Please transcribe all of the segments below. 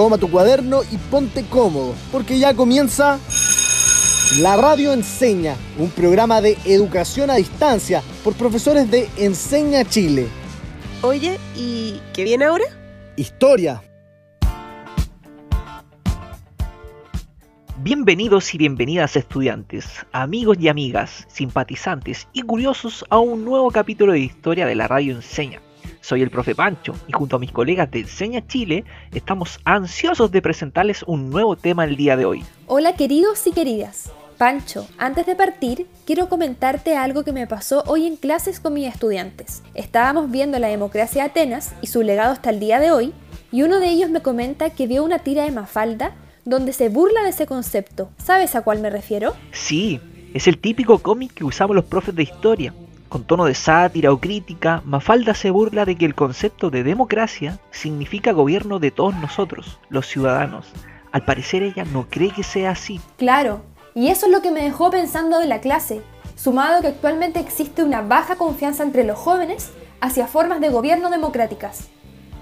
toma tu cuaderno y ponte cómodo, porque ya comienza La Radio Enseña, un programa de educación a distancia por profesores de Enseña Chile. Oye, ¿y qué viene ahora? Historia. Bienvenidos y bienvenidas estudiantes, amigos y amigas, simpatizantes y curiosos a un nuevo capítulo de historia de la Radio Enseña. Soy el profe Pancho y junto a mis colegas de Enseña Chile estamos ansiosos de presentarles un nuevo tema el día de hoy. Hola queridos y queridas. Pancho, antes de partir, quiero comentarte algo que me pasó hoy en clases con mis estudiantes. Estábamos viendo la democracia de Atenas y su legado hasta el día de hoy, y uno de ellos me comenta que vio una tira de Mafalda donde se burla de ese concepto. ¿Sabes a cuál me refiero? Sí, es el típico cómic que usamos los profes de historia. Con tono de sátira o crítica, Mafalda se burla de que el concepto de democracia significa gobierno de todos nosotros, los ciudadanos. Al parecer ella no cree que sea así. Claro, y eso es lo que me dejó pensando de la clase, sumado que actualmente existe una baja confianza entre los jóvenes hacia formas de gobierno democráticas.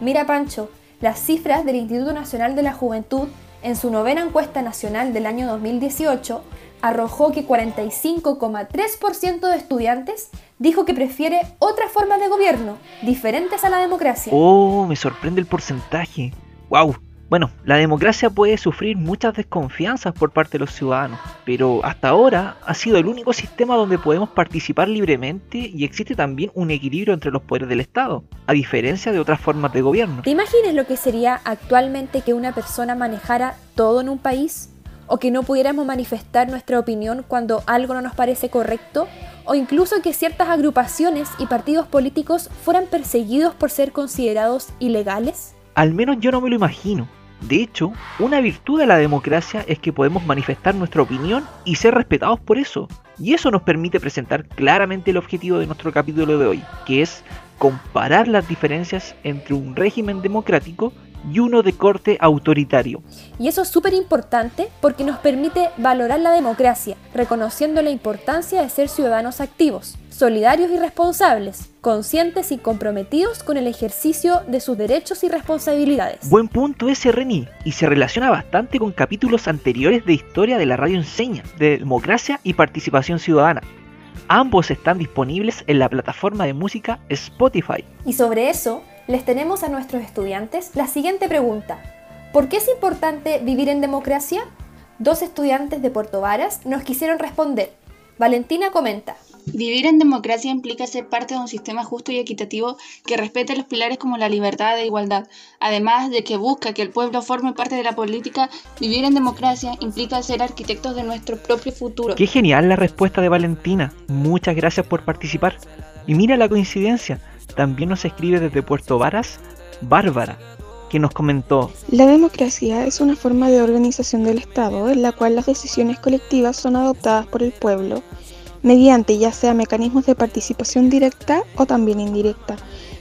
Mira Pancho, las cifras del Instituto Nacional de la Juventud en su novena encuesta nacional del año 2018, arrojó que 45,3% de estudiantes dijo que prefiere otras formas de gobierno, diferentes a la democracia. Oh, me sorprende el porcentaje. ¡Wow! Bueno, la democracia puede sufrir muchas desconfianzas por parte de los ciudadanos, pero hasta ahora ha sido el único sistema donde podemos participar libremente y existe también un equilibrio entre los poderes del Estado, a diferencia de otras formas de gobierno. ¿Te imaginas lo que sería actualmente que una persona manejara todo en un país? ¿O que no pudiéramos manifestar nuestra opinión cuando algo no nos parece correcto? ¿O incluso que ciertas agrupaciones y partidos políticos fueran perseguidos por ser considerados ilegales? Al menos yo no me lo imagino. De hecho, una virtud de la democracia es que podemos manifestar nuestra opinión y ser respetados por eso. Y eso nos permite presentar claramente el objetivo de nuestro capítulo de hoy, que es comparar las diferencias entre un régimen democrático y uno de corte autoritario. Y eso es súper importante porque nos permite valorar la democracia, reconociendo la importancia de ser ciudadanos activos, solidarios y responsables, conscientes y comprometidos con el ejercicio de sus derechos y responsabilidades. Buen punto ese, Reni, y se relaciona bastante con capítulos anteriores de historia de la radio enseña, de democracia y participación ciudadana. Ambos están disponibles en la plataforma de música Spotify. Y sobre eso, les tenemos a nuestros estudiantes la siguiente pregunta. ¿Por qué es importante vivir en democracia? Dos estudiantes de Puerto Varas nos quisieron responder. Valentina comenta. Vivir en democracia implica ser parte de un sistema justo y equitativo que respete los pilares como la libertad e igualdad. Además de que busca que el pueblo forme parte de la política, vivir en democracia implica ser arquitectos de nuestro propio futuro. Qué genial la respuesta de Valentina. Muchas gracias por participar. Y mira la coincidencia, también nos escribe desde Puerto Varas Bárbara, que nos comentó La democracia es una forma de organización del Estado en la cual las decisiones colectivas son adoptadas por el pueblo mediante ya sea mecanismos de participación directa o también indirecta,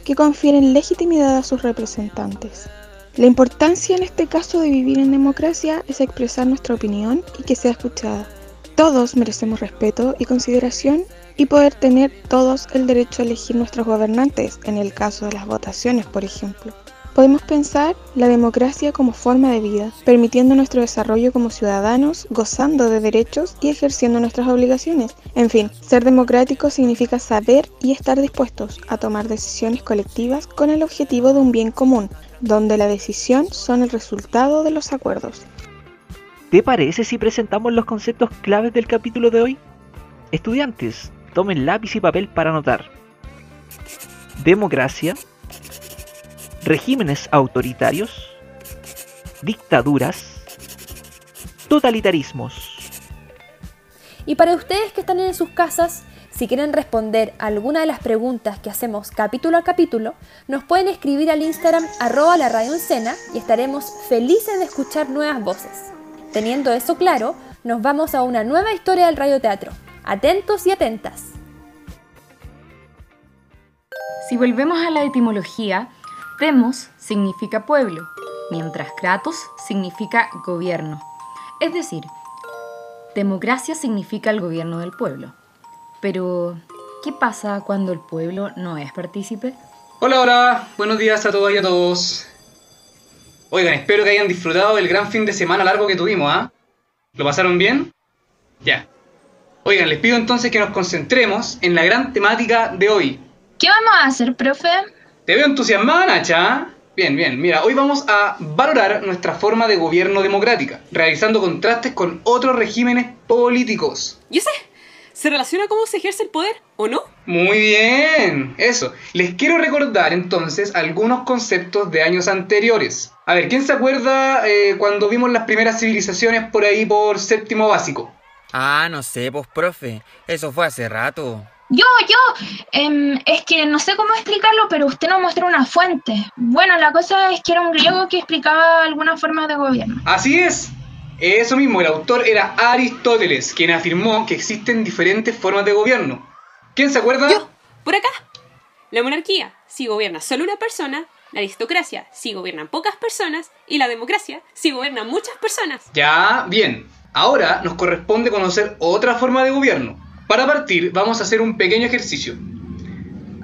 que confieren legitimidad a sus representantes. La importancia en este caso de vivir en democracia es expresar nuestra opinión y que sea escuchada. Todos merecemos respeto y consideración y poder tener todos el derecho a elegir nuestros gobernantes, en el caso de las votaciones, por ejemplo. Podemos pensar la democracia como forma de vida, permitiendo nuestro desarrollo como ciudadanos, gozando de derechos y ejerciendo nuestras obligaciones. En fin, ser democrático significa saber y estar dispuestos a tomar decisiones colectivas con el objetivo de un bien común, donde la decisión son el resultado de los acuerdos. ¿Te parece si presentamos los conceptos claves del capítulo de hoy? Estudiantes, tomen lápiz y papel para anotar. Democracia, regímenes autoritarios, dictaduras, totalitarismos. Y para ustedes que están en sus casas, si quieren responder alguna de las preguntas que hacemos capítulo a capítulo, nos pueden escribir al Instagram arroba la radio y estaremos felices de escuchar nuevas voces. Teniendo eso claro, nos vamos a una nueva historia del radioteatro. Atentos y atentas. Si volvemos a la etimología, Demos significa pueblo, mientras Kratos significa gobierno. Es decir, democracia significa el gobierno del pueblo. Pero, ¿qué pasa cuando el pueblo no es partícipe? Hola, hola, buenos días a todas y a todos. Oigan, espero que hayan disfrutado del gran fin de semana largo que tuvimos, ¿ah? ¿Lo pasaron bien? Ya. Oigan, les pido entonces que nos concentremos en la gran temática de hoy. ¿Qué vamos a hacer, profe? Te veo entusiasmada, Nacha. Bien, bien. Mira, hoy vamos a valorar nuestra forma de gobierno democrática, realizando contrastes con otros regímenes políticos. Yo sé, ¿se relaciona cómo se ejerce el poder o no? Muy bien, eso. Les quiero recordar entonces algunos conceptos de años anteriores. A ver, ¿quién se acuerda eh, cuando vimos las primeras civilizaciones por ahí por séptimo básico? Ah, no sé, pues profe, eso fue hace rato. Yo, yo, em, es que no sé cómo explicarlo, pero usted nos mostró una fuente. Bueno, la cosa es que era un griego que explicaba alguna forma de gobierno. Así es. Eso mismo, el autor era Aristóteles, quien afirmó que existen diferentes formas de gobierno. ¿Quién se acuerda? Yo, por acá. La monarquía, si gobierna solo una persona, la aristocracia, si gobiernan pocas personas, y la democracia, si gobiernan muchas personas. Ya, bien. Ahora nos corresponde conocer otra forma de gobierno. Para partir, vamos a hacer un pequeño ejercicio.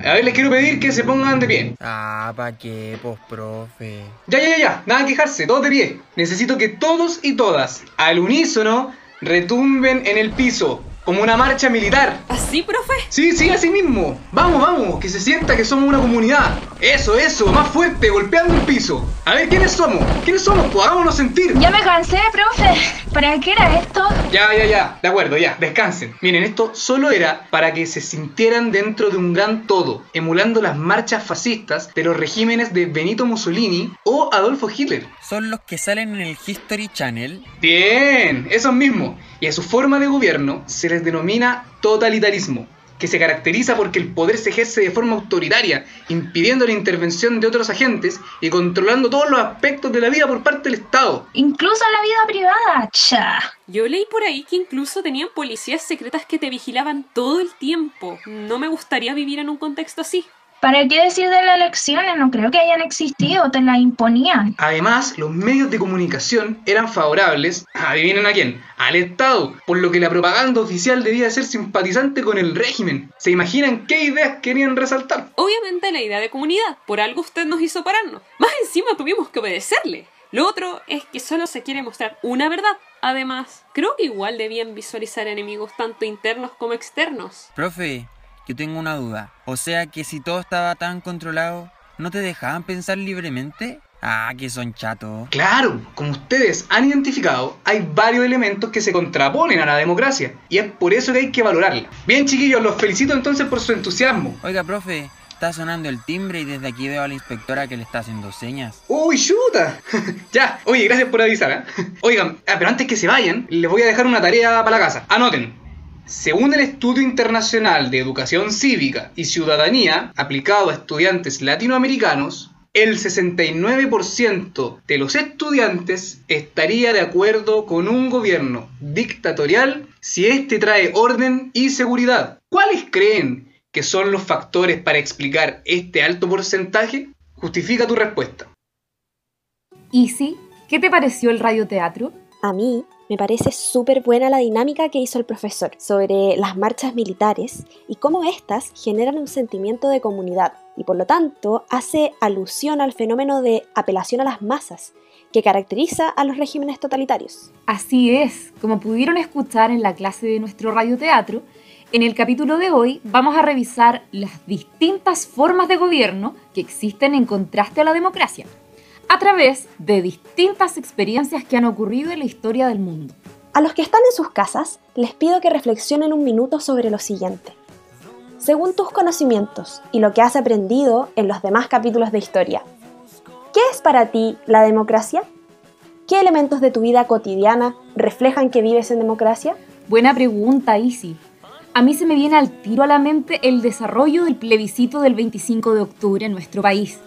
A ver, les quiero pedir que se pongan de pie. Ah, ¿pa' qué, pues, profe? Ya, ya, ya, ya, nada que quejarse, todos de pie. Necesito que todos y todas, al unísono, retumben en el piso. Como una marcha militar. ¿Así, profe? Sí, sí, así mismo. Vamos, vamos, que se sienta que somos una comunidad. Eso, eso, más fuerte, golpeando el piso. A ver, ¿quiénes somos? ¿Quiénes somos? Pues hagámonos sentir. Ya me cansé, profe. ¿Para qué era esto? Ya, ya, ya. De acuerdo, ya. Descansen. Miren, esto solo era para que se sintieran dentro de un gran todo, emulando las marchas fascistas de los regímenes de Benito Mussolini o Adolfo Hitler. Son los que salen en el History Channel. Bien, esos mismos. Y a su forma de gobierno se les denomina totalitarismo, que se caracteriza porque el poder se ejerce de forma autoritaria, impidiendo la intervención de otros agentes y controlando todos los aspectos de la vida por parte del Estado. Incluso la vida privada, cha. Yo leí por ahí que incluso tenían policías secretas que te vigilaban todo el tiempo. No me gustaría vivir en un contexto así. ¿Para qué decir de las elecciones? No creo que hayan existido, te las imponían. Además, los medios de comunicación eran favorables, adivinen a quién, al Estado, por lo que la propaganda oficial debía ser simpatizante con el régimen. ¿Se imaginan qué ideas querían resaltar? Obviamente la idea de comunidad, por algo usted nos hizo pararnos. Más encima tuvimos que obedecerle. Lo otro es que solo se quiere mostrar una verdad. Además, creo que igual debían visualizar enemigos tanto internos como externos. Profe, yo tengo una duda. O sea que si todo estaba tan controlado, ¿no te dejaban pensar libremente? Ah, que son chatos. Claro, como ustedes han identificado, hay varios elementos que se contraponen a la democracia y es por eso que hay que valorarla. Bien, chiquillos, los felicito entonces por su entusiasmo. Oiga, profe, está sonando el timbre y desde aquí veo a la inspectora que le está haciendo señas. ¡Uy, chuta! ya, oye, gracias por avisar, ¿eh? Oigan, ah, pero antes que se vayan, les voy a dejar una tarea para la casa. Anoten. Según el Estudio Internacional de Educación Cívica y Ciudadanía aplicado a estudiantes latinoamericanos, el 69% de los estudiantes estaría de acuerdo con un gobierno dictatorial si éste trae orden y seguridad. ¿Cuáles creen que son los factores para explicar este alto porcentaje? Justifica tu respuesta. ¿Y sí? ¿Qué te pareció el radioteatro? A mí me parece súper buena la dinámica que hizo el profesor sobre las marchas militares y cómo éstas generan un sentimiento de comunidad y por lo tanto hace alusión al fenómeno de apelación a las masas que caracteriza a los regímenes totalitarios. Así es, como pudieron escuchar en la clase de nuestro radioteatro, en el capítulo de hoy vamos a revisar las distintas formas de gobierno que existen en contraste a la democracia a través de distintas experiencias que han ocurrido en la historia del mundo. A los que están en sus casas, les pido que reflexionen un minuto sobre lo siguiente. Según tus conocimientos y lo que has aprendido en los demás capítulos de historia, ¿qué es para ti la democracia? ¿Qué elementos de tu vida cotidiana reflejan que vives en democracia? Buena pregunta, Isi. A mí se me viene al tiro a la mente el desarrollo del plebiscito del 25 de octubre en nuestro país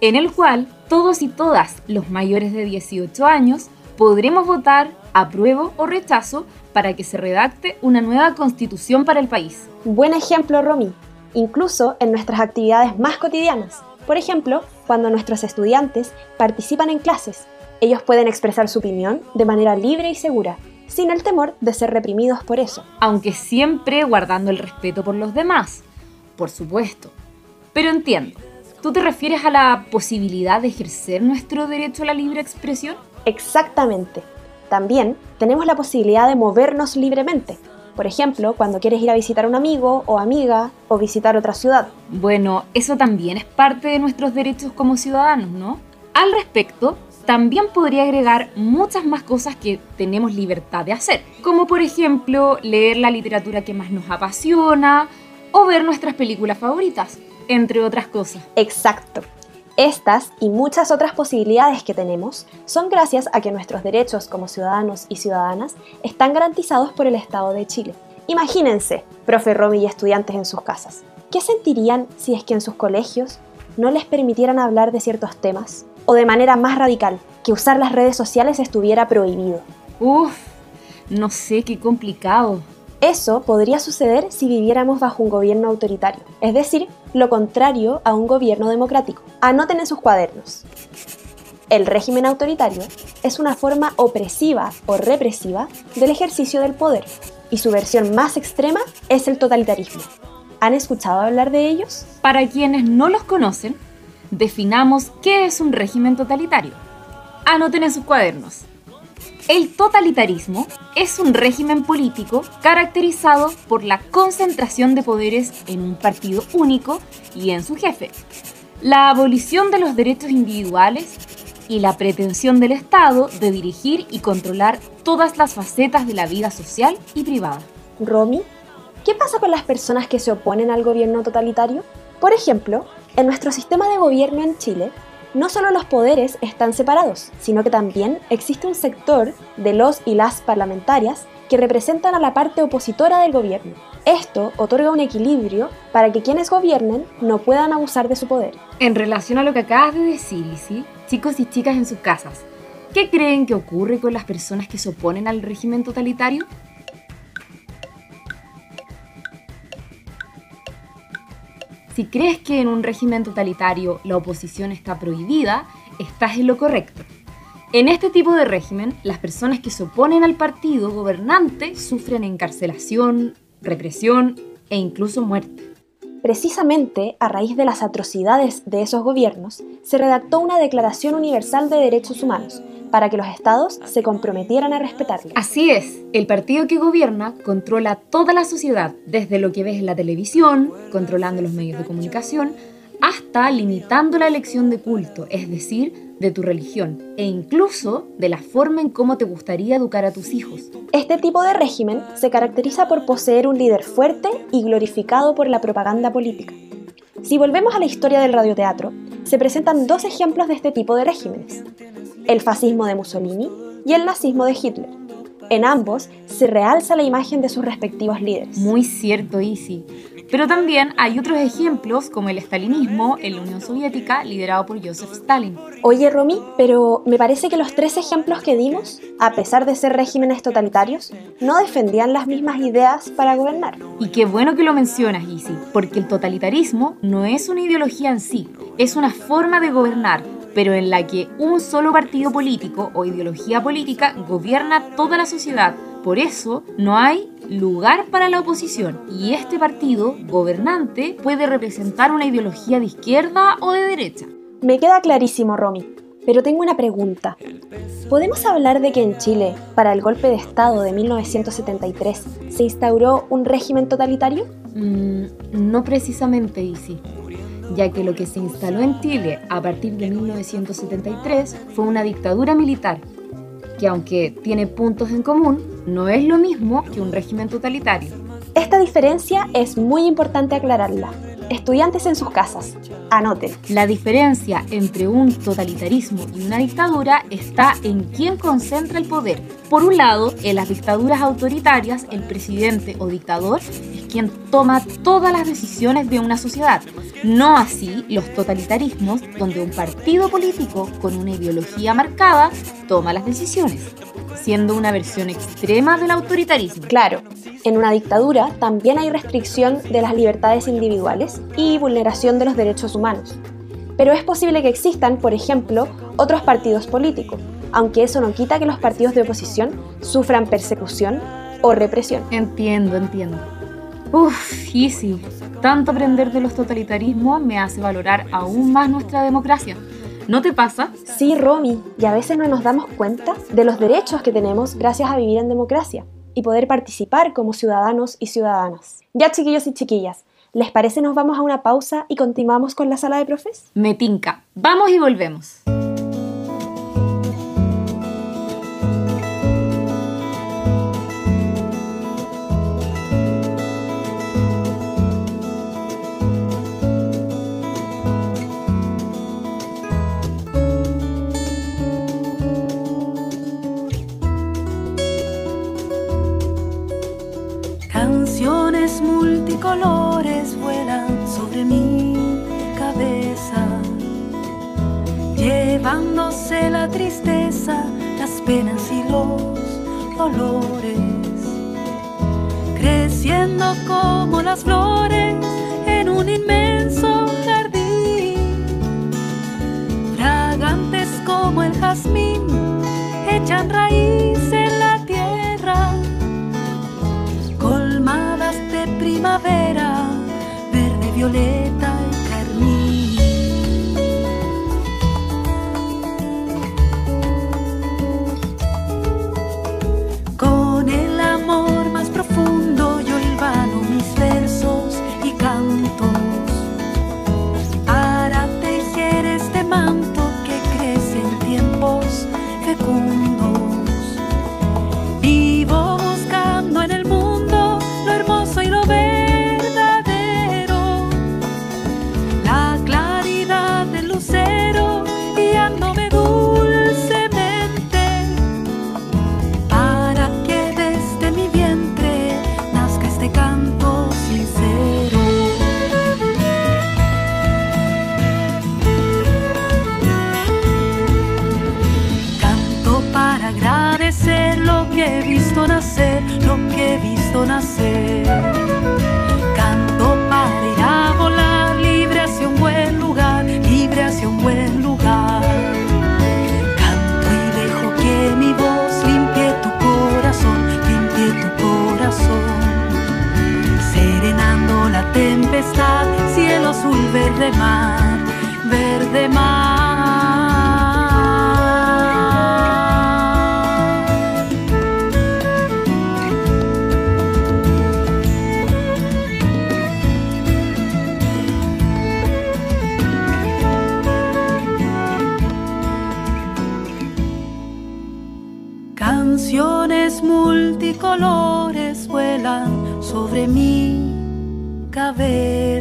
en el cual todos y todas los mayores de 18 años podremos votar apruebo o rechazo para que se redacte una nueva constitución para el país. Buen ejemplo, Romy, incluso en nuestras actividades más cotidianas. Por ejemplo, cuando nuestros estudiantes participan en clases, ellos pueden expresar su opinión de manera libre y segura, sin el temor de ser reprimidos por eso. Aunque siempre guardando el respeto por los demás, por supuesto. Pero entiendo, ¿Tú te refieres a la posibilidad de ejercer nuestro derecho a la libre expresión? Exactamente. También tenemos la posibilidad de movernos libremente. Por ejemplo, cuando quieres ir a visitar a un amigo o amiga o visitar otra ciudad. Bueno, eso también es parte de nuestros derechos como ciudadanos, ¿no? Al respecto, también podría agregar muchas más cosas que tenemos libertad de hacer, como por ejemplo leer la literatura que más nos apasiona o ver nuestras películas favoritas, entre otras cosas. Exacto. Estas y muchas otras posibilidades que tenemos son gracias a que nuestros derechos como ciudadanos y ciudadanas están garantizados por el Estado de Chile. Imagínense, profe Romy y estudiantes en sus casas. ¿Qué sentirían si es que en sus colegios no les permitieran hablar de ciertos temas? O de manera más radical, que usar las redes sociales estuviera prohibido. Uf, no sé qué complicado. Eso podría suceder si viviéramos bajo un gobierno autoritario, es decir, lo contrario a un gobierno democrático. Anoten en sus cuadernos. El régimen autoritario es una forma opresiva o represiva del ejercicio del poder, y su versión más extrema es el totalitarismo. ¿Han escuchado hablar de ellos? Para quienes no los conocen, definamos qué es un régimen totalitario. Anoten en sus cuadernos. El totalitarismo es un régimen político caracterizado por la concentración de poderes en un partido único y en su jefe, la abolición de los derechos individuales y la pretensión del Estado de dirigir y controlar todas las facetas de la vida social y privada. Romy, ¿qué pasa con las personas que se oponen al gobierno totalitario? Por ejemplo, en nuestro sistema de gobierno en Chile, no solo los poderes están separados, sino que también existe un sector de los y las parlamentarias que representan a la parte opositora del gobierno. Esto otorga un equilibrio para que quienes gobiernen no puedan abusar de su poder. En relación a lo que acabas de decir, Isi, chicos y chicas en sus casas, ¿qué creen que ocurre con las personas que se oponen al régimen totalitario? Si crees que en un régimen totalitario la oposición está prohibida, estás en lo correcto. En este tipo de régimen, las personas que se oponen al partido gobernante sufren encarcelación, represión e incluso muerte. Precisamente a raíz de las atrocidades de esos gobiernos, se redactó una Declaración Universal de Derechos Humanos para que los estados se comprometieran a respetarla. Así es, el partido que gobierna controla toda la sociedad, desde lo que ves en la televisión, controlando los medios de comunicación, hasta limitando la elección de culto, es decir, de tu religión, e incluso de la forma en cómo te gustaría educar a tus hijos. Este tipo de régimen se caracteriza por poseer un líder fuerte y glorificado por la propaganda política. Si volvemos a la historia del radioteatro, se presentan dos ejemplos de este tipo de regímenes, el fascismo de Mussolini y el nazismo de Hitler. En ambos se realza la imagen de sus respectivos líderes. Muy cierto, Isi. Pero también hay otros ejemplos como el estalinismo en la Unión Soviética liderado por Joseph Stalin. Oye, Romy, pero me parece que los tres ejemplos que dimos, a pesar de ser regímenes totalitarios, no defendían las mismas ideas para gobernar. Y qué bueno que lo mencionas, Isi, porque el totalitarismo no es una ideología en sí, es una forma de gobernar pero en la que un solo partido político o ideología política gobierna toda la sociedad. Por eso no hay lugar para la oposición y este partido gobernante puede representar una ideología de izquierda o de derecha. Me queda clarísimo, Romy. Pero tengo una pregunta. ¿Podemos hablar de que en Chile, para el golpe de Estado de 1973, se instauró un régimen totalitario? Mm, no precisamente, Isi ya que lo que se instaló en Chile a partir de 1973 fue una dictadura militar, que aunque tiene puntos en común, no es lo mismo que un régimen totalitario. Esta diferencia es muy importante aclararla. Estudiantes en sus casas, anoten. La diferencia entre un totalitarismo y una dictadura está en quién concentra el poder. Por un lado, en las dictaduras autoritarias, el presidente o dictador es quien toma todas las decisiones de una sociedad. No así los totalitarismos, donde un partido político con una ideología marcada toma las decisiones, siendo una versión extrema del autoritarismo. Claro, en una dictadura también hay restricción de las libertades individuales y vulneración de los derechos humanos. Pero es posible que existan, por ejemplo, otros partidos políticos, aunque eso no quita que los partidos de oposición sufran persecución o represión. Entiendo, entiendo. Uf, easy. Tanto aprender de los totalitarismos me hace valorar aún más nuestra democracia. ¿No te pasa? Sí, Romy, y a veces no nos damos cuenta de los derechos que tenemos gracias a vivir en democracia y poder participar como ciudadanos y ciudadanas. Ya, chiquillos y chiquillas, ¿les parece nos vamos a una pausa y continuamos con la sala de profes? Me tinca. Vamos y volvemos. Multicolores vuelan sobre mi cabeza, llevándose la tristeza, las penas y los dolores, creciendo como las flores en un inmenso jardín, fragantes como el jazmín, verde, verde mar, verde mar. Canciones multicolores vuelan sobre mi cabeza.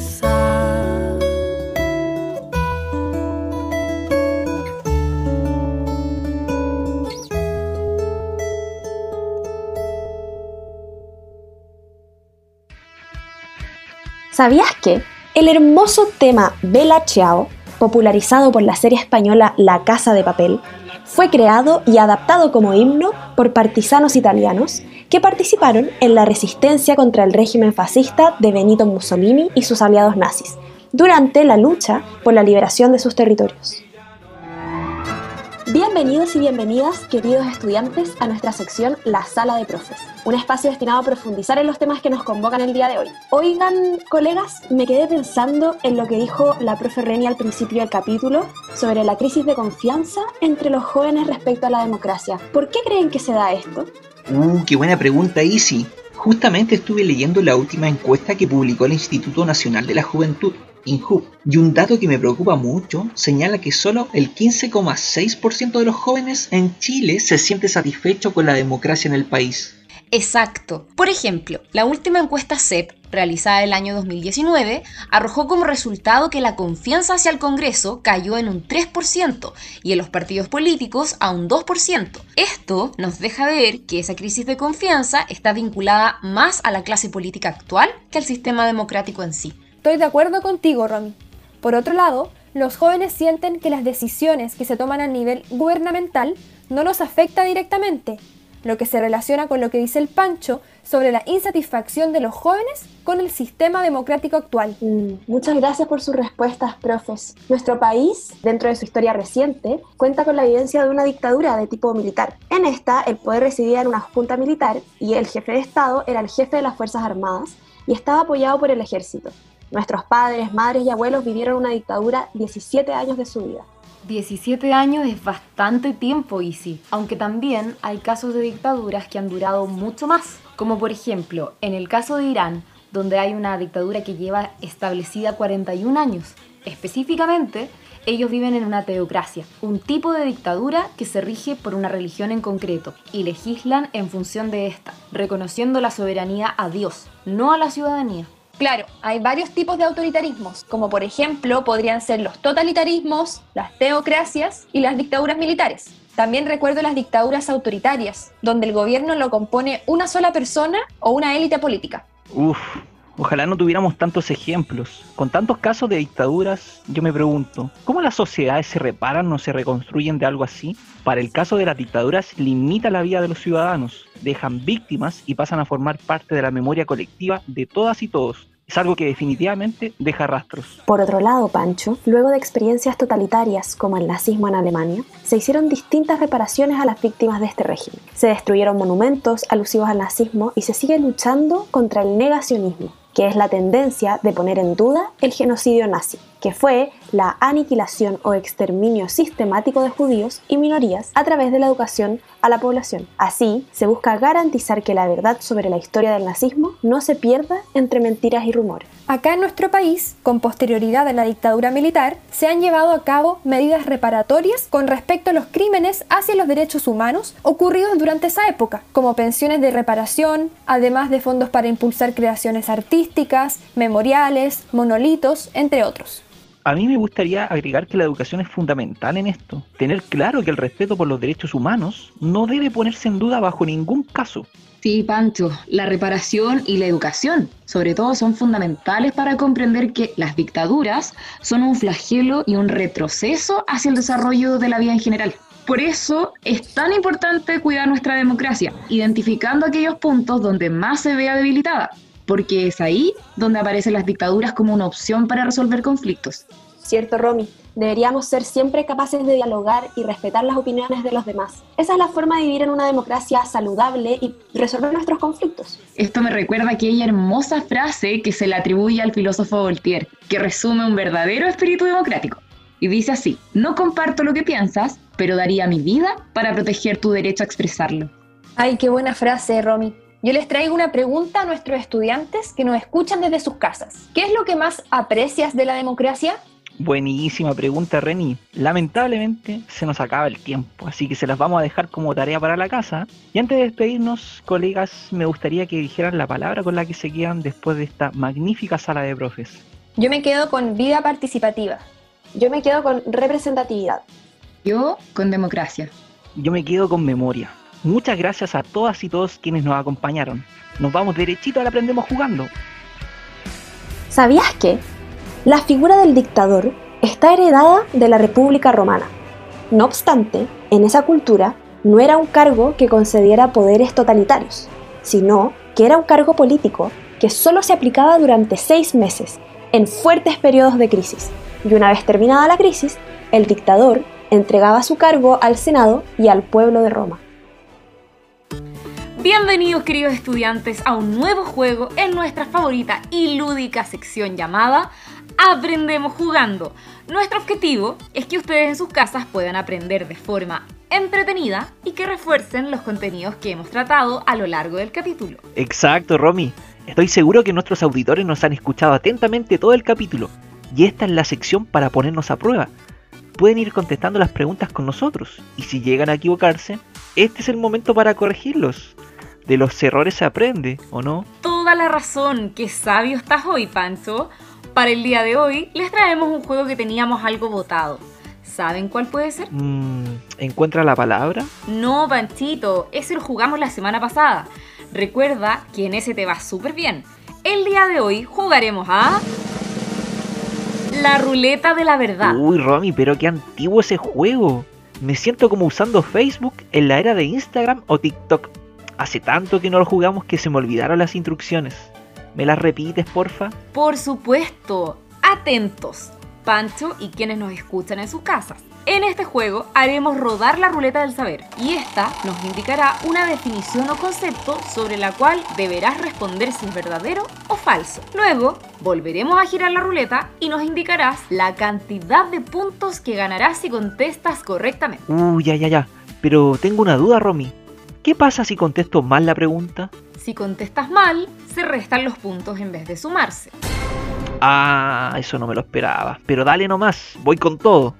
¿Sabías que el hermoso tema Bella Ciao, popularizado por la serie española La Casa de Papel, fue creado y adaptado como himno por partisanos italianos que participaron en la resistencia contra el régimen fascista de Benito Mussolini y sus aliados nazis, durante la lucha por la liberación de sus territorios. Bienvenidos y bienvenidas, queridos estudiantes, a nuestra sección La Sala de Profes, un espacio destinado a profundizar en los temas que nos convocan el día de hoy. Oigan, colegas, me quedé pensando en lo que dijo la profe Reni al principio del capítulo sobre la crisis de confianza entre los jóvenes respecto a la democracia. ¿Por qué creen que se da esto? Uh, qué buena pregunta, Isi. Justamente estuve leyendo la última encuesta que publicó el Instituto Nacional de la Juventud, Y un dato que me preocupa mucho señala que solo el 15,6% de los jóvenes en Chile se siente satisfecho con la democracia en el país. Exacto. Por ejemplo, la última encuesta CEP, realizada el año 2019, arrojó como resultado que la confianza hacia el Congreso cayó en un 3% y en los partidos políticos a un 2%. Esto nos deja ver que esa crisis de confianza está vinculada más a la clase política actual que al sistema democrático en sí. Estoy de acuerdo contigo, Romy. Por otro lado, los jóvenes sienten que las decisiones que se toman a nivel gubernamental no los afecta directamente, lo que se relaciona con lo que dice el Pancho sobre la insatisfacción de los jóvenes con el sistema democrático actual. Mm, muchas gracias por sus respuestas, profes. Nuestro país, dentro de su historia reciente, cuenta con la evidencia de una dictadura de tipo militar. En esta, el poder residía en una junta militar y el jefe de Estado era el jefe de las Fuerzas Armadas y estaba apoyado por el ejército. Nuestros padres, madres y abuelos vivieron una dictadura 17 años de su vida. 17 años es bastante tiempo, Isi, aunque también hay casos de dictaduras que han durado mucho más, como por ejemplo en el caso de Irán, donde hay una dictadura que lleva establecida 41 años. Específicamente, ellos viven en una teocracia, un tipo de dictadura que se rige por una religión en concreto y legislan en función de esta, reconociendo la soberanía a Dios, no a la ciudadanía. Claro, hay varios tipos de autoritarismos, como por ejemplo podrían ser los totalitarismos, las teocracias y las dictaduras militares. También recuerdo las dictaduras autoritarias, donde el gobierno lo compone una sola persona o una élite política. Uf, Ojalá no tuviéramos tantos ejemplos. Con tantos casos de dictaduras, yo me pregunto, ¿cómo las sociedades se reparan o se reconstruyen de algo así? Para el caso de las dictaduras, limita la vida de los ciudadanos, dejan víctimas y pasan a formar parte de la memoria colectiva de todas y todos. Es algo que definitivamente deja rastros. Por otro lado, Pancho, luego de experiencias totalitarias como el nazismo en Alemania, se hicieron distintas reparaciones a las víctimas de este régimen. Se destruyeron monumentos alusivos al nazismo y se sigue luchando contra el negacionismo que es la tendencia de poner en duda el genocidio nazi, que fue la aniquilación o exterminio sistemático de judíos y minorías a través de la educación a la población. Así, se busca garantizar que la verdad sobre la historia del nazismo no se pierda entre mentiras y rumores. Acá en nuestro país, con posterioridad a la dictadura militar, se han llevado a cabo medidas reparatorias con respecto a los crímenes hacia los derechos humanos ocurridos durante esa época, como pensiones de reparación, además de fondos para impulsar creaciones artísticas, memoriales, monolitos, entre otros. A mí me gustaría agregar que la educación es fundamental en esto. Tener claro que el respeto por los derechos humanos no debe ponerse en duda bajo ningún caso. Sí, Pancho, la reparación y la educación, sobre todo, son fundamentales para comprender que las dictaduras son un flagelo y un retroceso hacia el desarrollo de la vida en general. Por eso es tan importante cuidar nuestra democracia, identificando aquellos puntos donde más se vea debilitada, porque es ahí donde aparecen las dictaduras como una opción para resolver conflictos. Cierto, Romy. Deberíamos ser siempre capaces de dialogar y respetar las opiniones de los demás. Esa es la forma de vivir en una democracia saludable y resolver nuestros conflictos. Esto me recuerda aquella hermosa frase que se le atribuye al filósofo Voltaire, que resume un verdadero espíritu democrático. Y dice así, no comparto lo que piensas, pero daría mi vida para proteger tu derecho a expresarlo. Ay, qué buena frase, Romy. Yo les traigo una pregunta a nuestros estudiantes que nos escuchan desde sus casas. ¿Qué es lo que más aprecias de la democracia? Buenísima pregunta, Reni. Lamentablemente se nos acaba el tiempo, así que se las vamos a dejar como tarea para la casa. Y antes de despedirnos, colegas, me gustaría que dijeran la palabra con la que se quedan después de esta magnífica sala de profes. Yo me quedo con vida participativa. Yo me quedo con representatividad. Yo con democracia. Yo me quedo con memoria. Muchas gracias a todas y todos quienes nos acompañaron. Nos vamos derechito al Aprendemos Jugando. ¿Sabías que la figura del dictador está heredada de la República Romana? No obstante, en esa cultura no era un cargo que concediera poderes totalitarios, sino que era un cargo político que solo se aplicaba durante seis meses, en fuertes periodos de crisis. Y una vez terminada la crisis, el dictador entregaba su cargo al Senado y al pueblo de Roma. Bienvenidos queridos estudiantes a un nuevo juego en nuestra favorita y lúdica sección llamada Aprendemos jugando. Nuestro objetivo es que ustedes en sus casas puedan aprender de forma entretenida y que refuercen los contenidos que hemos tratado a lo largo del capítulo. Exacto, Romy. Estoy seguro que nuestros auditores nos han escuchado atentamente todo el capítulo y esta es la sección para ponernos a prueba. Pueden ir contestando las preguntas con nosotros y si llegan a equivocarse, este es el momento para corregirlos. De los errores se aprende, ¿o no? Toda la razón, qué sabio estás hoy, Pancho. Para el día de hoy les traemos un juego que teníamos algo votado. ¿Saben cuál puede ser? Mm, ¿Encuentra la palabra? No, Panchito, ese lo jugamos la semana pasada. Recuerda que en ese te va súper bien. El día de hoy jugaremos a... La ruleta de la verdad. Uy, Romy, pero qué antiguo ese juego. Me siento como usando Facebook en la era de Instagram o TikTok. Hace tanto que no lo jugamos que se me olvidaron las instrucciones. ¿Me las repites, porfa? Por supuesto. Atentos. Pancho y quienes nos escuchan en sus casas. En este juego haremos rodar la ruleta del saber y esta nos indicará una definición o concepto sobre la cual deberás responder si es verdadero o falso. Luego volveremos a girar la ruleta y nos indicarás la cantidad de puntos que ganarás si contestas correctamente. Uh, ya, ya, ya. Pero tengo una duda, Romy. ¿Qué pasa si contesto mal la pregunta? Si contestas mal, se restan los puntos en vez de sumarse. Ah, eso no me lo esperaba. Pero dale nomás, voy con todo.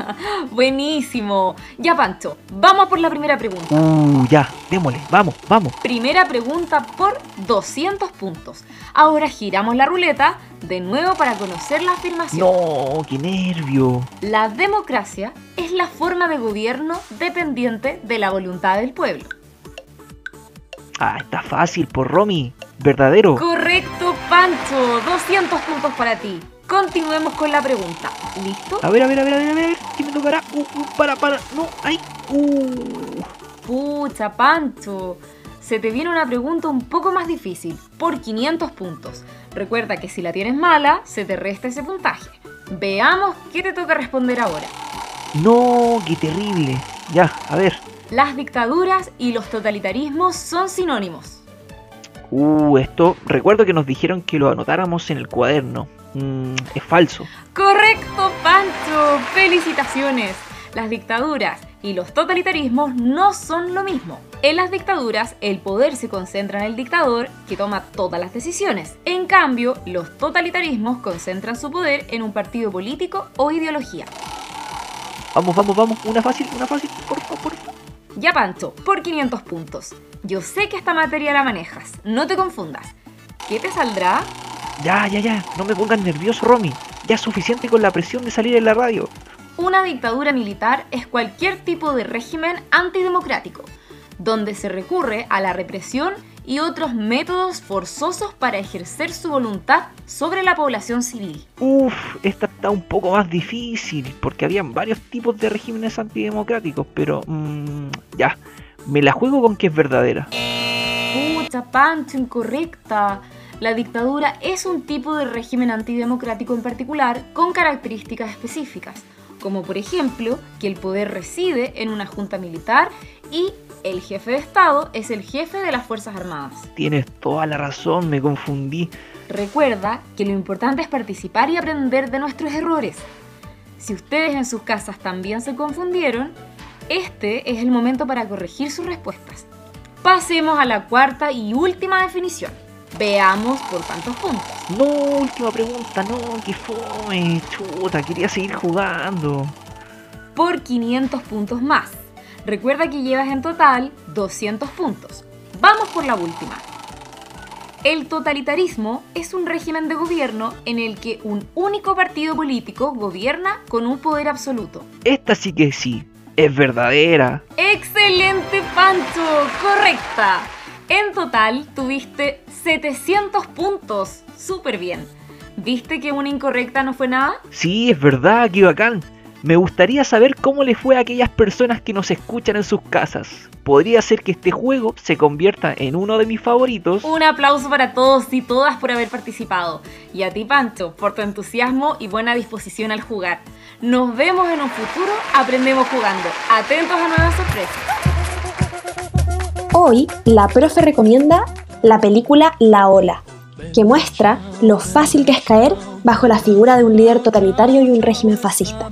Buenísimo. Ya, Pancho, vamos por la primera pregunta. Uh, ya, démosle, vamos, vamos. Primera pregunta por 200 puntos. Ahora giramos la ruleta de nuevo para conocer la afirmación. No, qué nervio. La democracia es la forma de gobierno dependiente de la voluntad del pueblo. Ah, está fácil, por Romy. Verdadero. Correcto, Pancho. 200 puntos para ti. Continuemos con la pregunta. ¿Listo? A ver, a ver, a ver, a ver, a ver. ¿Qué me tocará? Uh, uh, para, para. No, ay. Uh. Pucha, Pancho. Se te viene una pregunta un poco más difícil, por 500 puntos. Recuerda que si la tienes mala, se te resta ese puntaje. Veamos qué te toca responder ahora. No, qué terrible. Ya, a ver. Las dictaduras y los totalitarismos son sinónimos. Uh, esto, recuerdo que nos dijeron que lo anotáramos en el cuaderno. Mm, es falso. Correcto, Pancho. Felicitaciones. Las dictaduras y los totalitarismos no son lo mismo. En las dictaduras, el poder se concentra en el dictador, que toma todas las decisiones. En cambio, los totalitarismos concentran su poder en un partido político o ideología. Vamos, vamos, vamos. Una fácil, una fácil. Por favor, por favor. Ya, Pancho, por 500 puntos. Yo sé que esta materia la manejas, no te confundas. ¿Qué te saldrá? Ya, ya, ya. No me pongas nervioso, Romy. Ya es suficiente con la presión de salir en la radio. Una dictadura militar es cualquier tipo de régimen antidemocrático, donde se recurre a la represión y otros métodos forzosos para ejercer su voluntad sobre la población civil. Uf, esta está un poco más difícil, porque habían varios tipos de regímenes antidemocráticos, pero mmm, ya, me la juego con que es verdadera. Pucha, Pancho, incorrecta. La dictadura es un tipo de régimen antidemocrático en particular con características específicas, como por ejemplo que el poder reside en una junta militar y el jefe de Estado es el jefe de las Fuerzas Armadas. Tienes toda la razón, me confundí. Recuerda que lo importante es participar y aprender de nuestros errores. Si ustedes en sus casas también se confundieron, este es el momento para corregir sus respuestas. Pasemos a la cuarta y última definición. Veamos por cuántos puntos. No, última pregunta, no, que fue. Chuta, quería seguir jugando. Por 500 puntos más. Recuerda que llevas en total 200 puntos. Vamos por la última. El totalitarismo es un régimen de gobierno en el que un único partido político gobierna con un poder absoluto. Esta sí que sí, es verdadera. ¡Excelente, Pancho! ¡Correcta! En total tuviste 700 puntos. Súper bien. ¿Viste que una incorrecta no fue nada? Sí, es verdad, qué bacán. Me gustaría saber cómo le fue a aquellas personas que nos escuchan en sus casas. Podría ser que este juego se convierta en uno de mis favoritos. Un aplauso para todos y todas por haber participado. Y a ti, Pancho, por tu entusiasmo y buena disposición al jugar. Nos vemos en un futuro Aprendemos Jugando. Atentos a nuevas sorpresas. Hoy, la profe recomienda la película La Ola, que muestra lo fácil que es caer bajo la figura de un líder totalitario y un régimen fascista.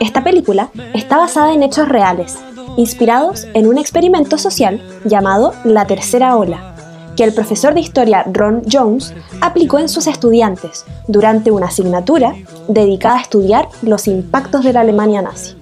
Esta película está basada en hechos reales, inspirados en un experimento social llamado La Tercera Ola, que el profesor de historia Ron Jones aplicó en sus estudiantes durante una asignatura dedicada a estudiar los impactos de la Alemania nazi.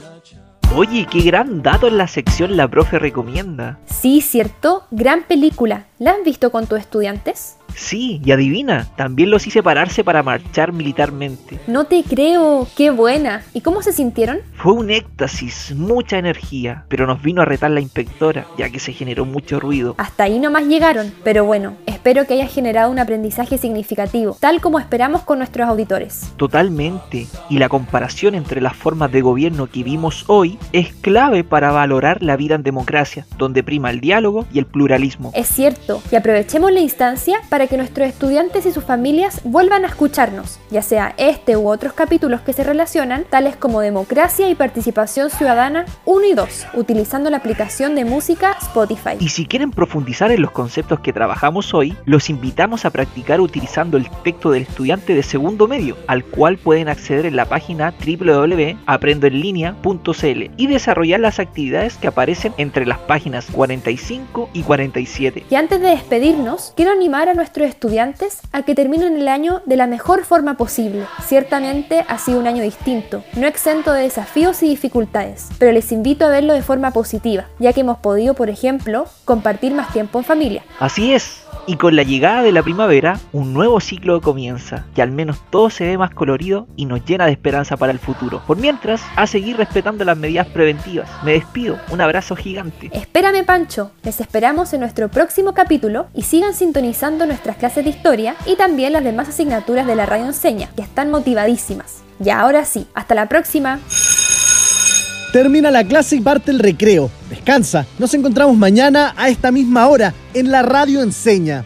Oye, qué gran dato en la sección La Profe recomienda. Sí, cierto, gran película. ¿La han visto con tus estudiantes? Sí, y adivina, también los hice pararse para marchar militarmente. No te creo, qué buena. ¿Y cómo se sintieron? Fue un éxtasis, mucha energía, pero nos vino a retar la inspectora, ya que se generó mucho ruido. Hasta ahí nomás llegaron, pero bueno, Espero que haya generado un aprendizaje significativo, tal como esperamos con nuestros auditores. Totalmente. Y la comparación entre las formas de gobierno que vimos hoy es clave para valorar la vida en democracia, donde prima el diálogo y el pluralismo. Es cierto, y aprovechemos la instancia para que nuestros estudiantes y sus familias vuelvan a escucharnos, ya sea este u otros capítulos que se relacionan, tales como democracia y participación ciudadana 1 y 2, utilizando la aplicación de música Spotify. Y si quieren profundizar en los conceptos que trabajamos hoy, los invitamos a practicar utilizando el texto del estudiante de segundo medio, al cual pueden acceder en la página www.aprendoenlinea.cl y desarrollar las actividades que aparecen entre las páginas 45 y 47. Y antes de despedirnos, quiero animar a nuestros estudiantes a que terminen el año de la mejor forma posible. Ciertamente ha sido un año distinto, no exento de desafíos y dificultades, pero les invito a verlo de forma positiva, ya que hemos podido, por ejemplo, compartir más tiempo en familia. Así es, y con la llegada de la primavera, un nuevo ciclo comienza, que al menos todo se ve más colorido y nos llena de esperanza para el futuro. Por mientras, a seguir respetando las medidas preventivas. Me despido, un abrazo gigante. Espérame Pancho, les esperamos en nuestro próximo capítulo y sigan sintonizando nuestras clases de historia y también las demás asignaturas de la radio enseña, que están motivadísimas. Y ahora sí, hasta la próxima. Termina la clase y parte el recreo. Descansa. Nos encontramos mañana a esta misma hora en la radio enseña.